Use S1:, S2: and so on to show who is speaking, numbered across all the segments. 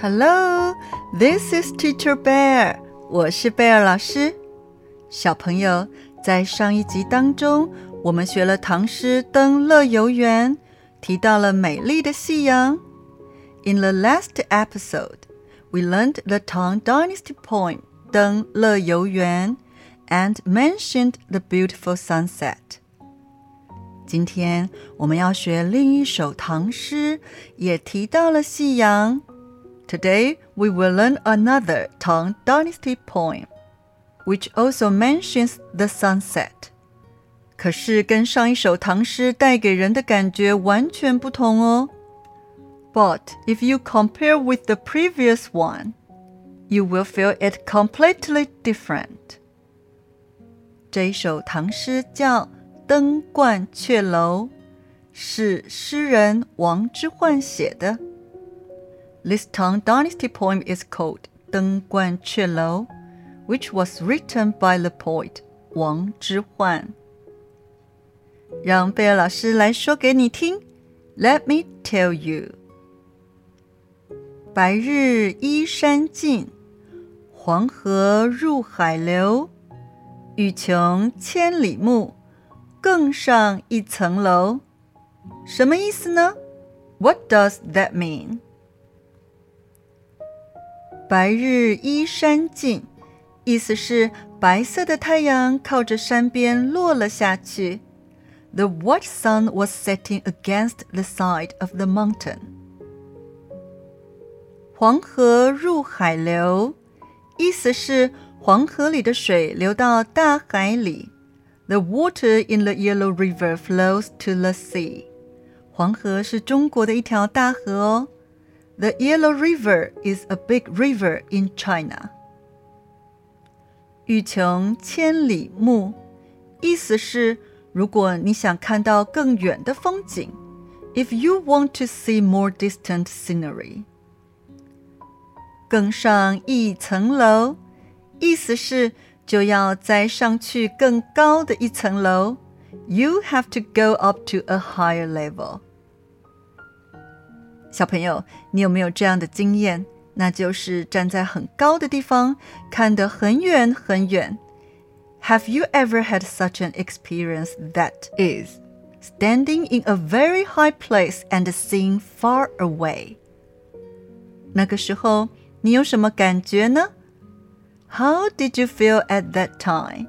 S1: Hello, this is Teacher Bear. 我是贝尔老师。小朋友，在上一集当中，我们学了唐诗《登乐游原》，提到了美丽的夕阳。In the last episode, we learned the Tang Dynasty poem 登乐游原 and mentioned the beautiful sunset. 今天我们要学另一首唐诗，也提到了夕阳。 Today we will learn another Tang Dynasty poem, which also mentions the sunset. 可是跟上一首唐诗带给人的感觉完全不同哦。But if you compare with the previous one, you will feel it completely different. 这一首唐诗叫《登鹳雀楼》，是诗人王之涣写的。 this Tang dynasty poem is called Deng Guan Que Lou, which was written by the poet Wang Zhihuan. 让贝尔老师来说给你听。Let me tell you. 白日依山尽，黄河入海流。欲穷千里目，更上一层楼。什么意思呢？What does that mean? 白日依山尽，意思是白色的太阳靠着山边落了下去。The white sun was setting against the side of the mountain. 黄河入海流，意思是黄河里的水流到大海里。The water in the Yellow River flows to the sea. 黄河是中国的一条大河哦。The Yellow River is a big river in China. 欲穷千里目，意思是如果你想看到更远的风景，if you want to see more distant scenery。更上一层楼，意思是就要再上去更高的一层楼。You have to go up to a higher level. 小朋友，你有没有这样的经验？那就是站在很高的地方，看得很远很远。Have you ever had such an experience that is standing in a very high place and seeing far away？那个时候你有什么感觉呢？How did you feel at that time？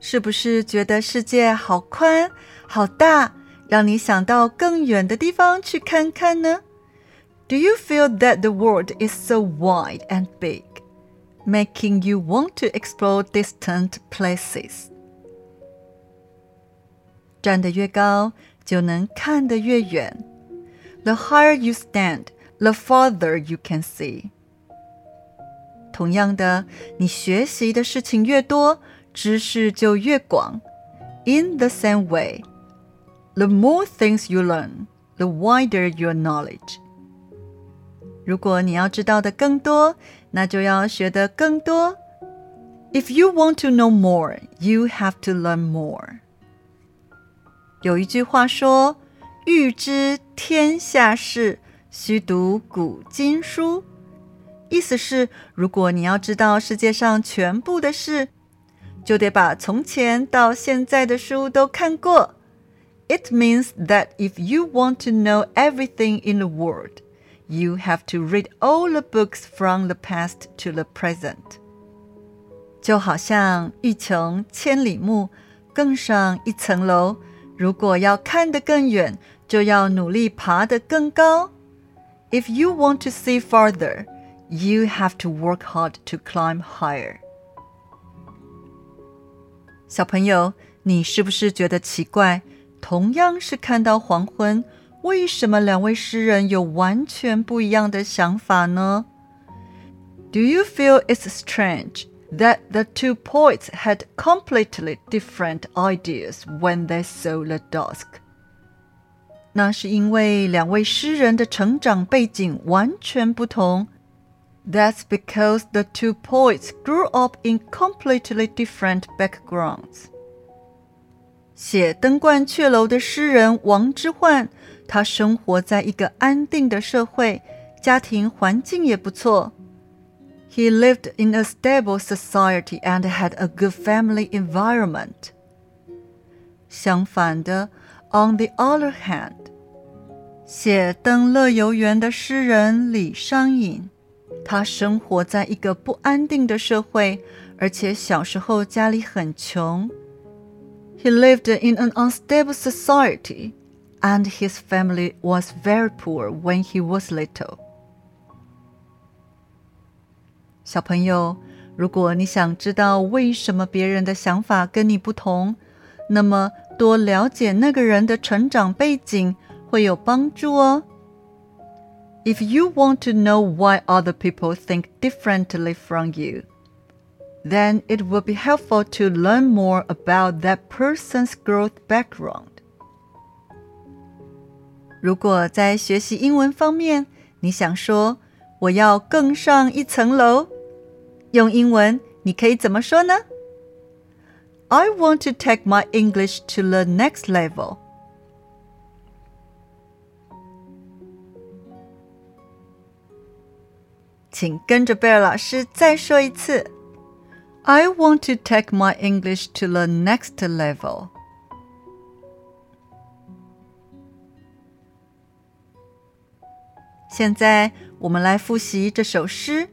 S1: 是不是觉得世界好宽好大？ 让你想到更远的地方去看看呢？Do you feel that the world is so wide and big, making you want to explore distant places？站得越高，就能看得越远。The higher you stand, the farther you can see。同样的，你学习的事情越多，知识就越广。In the same way. The more things you learn, the wider your knowledge. 如果你要知道的更多，那就要学的更多。If you want to know more, you have to learn more. 有一句话说：“欲知天下事，须读古今书。”意思是，如果你要知道世界上全部的事，就得把从前到现在的书都看过。It means that if you want to know everything in the world, you have to read all the books from the past to the present. 就好像欲穷千里目，更上一层楼。如果要看得更远，就要努力爬得更高。If you want to see farther, you have to work hard to climb higher. 小朋友，你是不是觉得奇怪？ 同样是看到黄昏，为什么两位诗人有完全不一样的想法呢？Do you feel it's strange that the two poets had completely different ideas when they saw the dusk？那是因为两位诗人的成长背景完全不同。That's because the two poets grew up in completely different backgrounds. 写《登鹳雀楼》的诗人王之涣，他生活在一个安定的社会，家庭环境也不错。He lived in a stable society and had a good family environment. 相反的，on the other hand，写《登乐游原》的诗人李商隐，他生活在一个不安定的社会，而且小时候家里很穷。He lived in an unstable society and his family was very poor when he was little. 小朋友，如果你想知道为什么别人的想法跟你不同，那么多了解那个人的成长背景会有帮助哦。If you want to know why other people think differently from you, then it will be helpful to learn more about that person's growth background. 如果在学习英文方面，你想说我要更上一层楼，用英文你可以怎么说呢？I want to take my English to the next level. 请跟着贝尔老师再说一次。 I want to take my English to the next level. 现在我们来复习这首诗。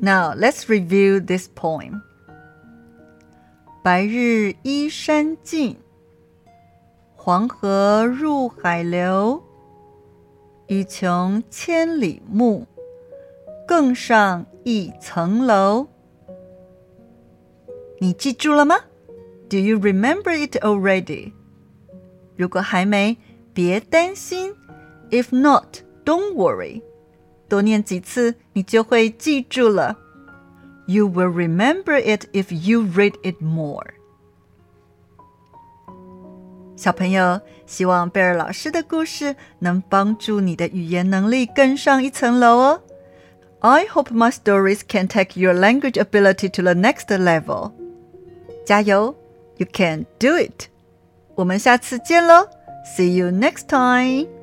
S1: Now let's review this poem. 白日依山尽，黄河入海流。欲穷千里目，更上一层楼。 你记住了吗？Do you remember it already？如果还没，别担心。If not, don't worry，多念几次，你就会记住了。You will remember it if you read it more。小朋友，希望贝尔老师的故事能帮助你的语言能力更上一层楼哦。I hope my stories can take your language ability to the next level。 加油，You can do it！我们下次见喽，See you next time。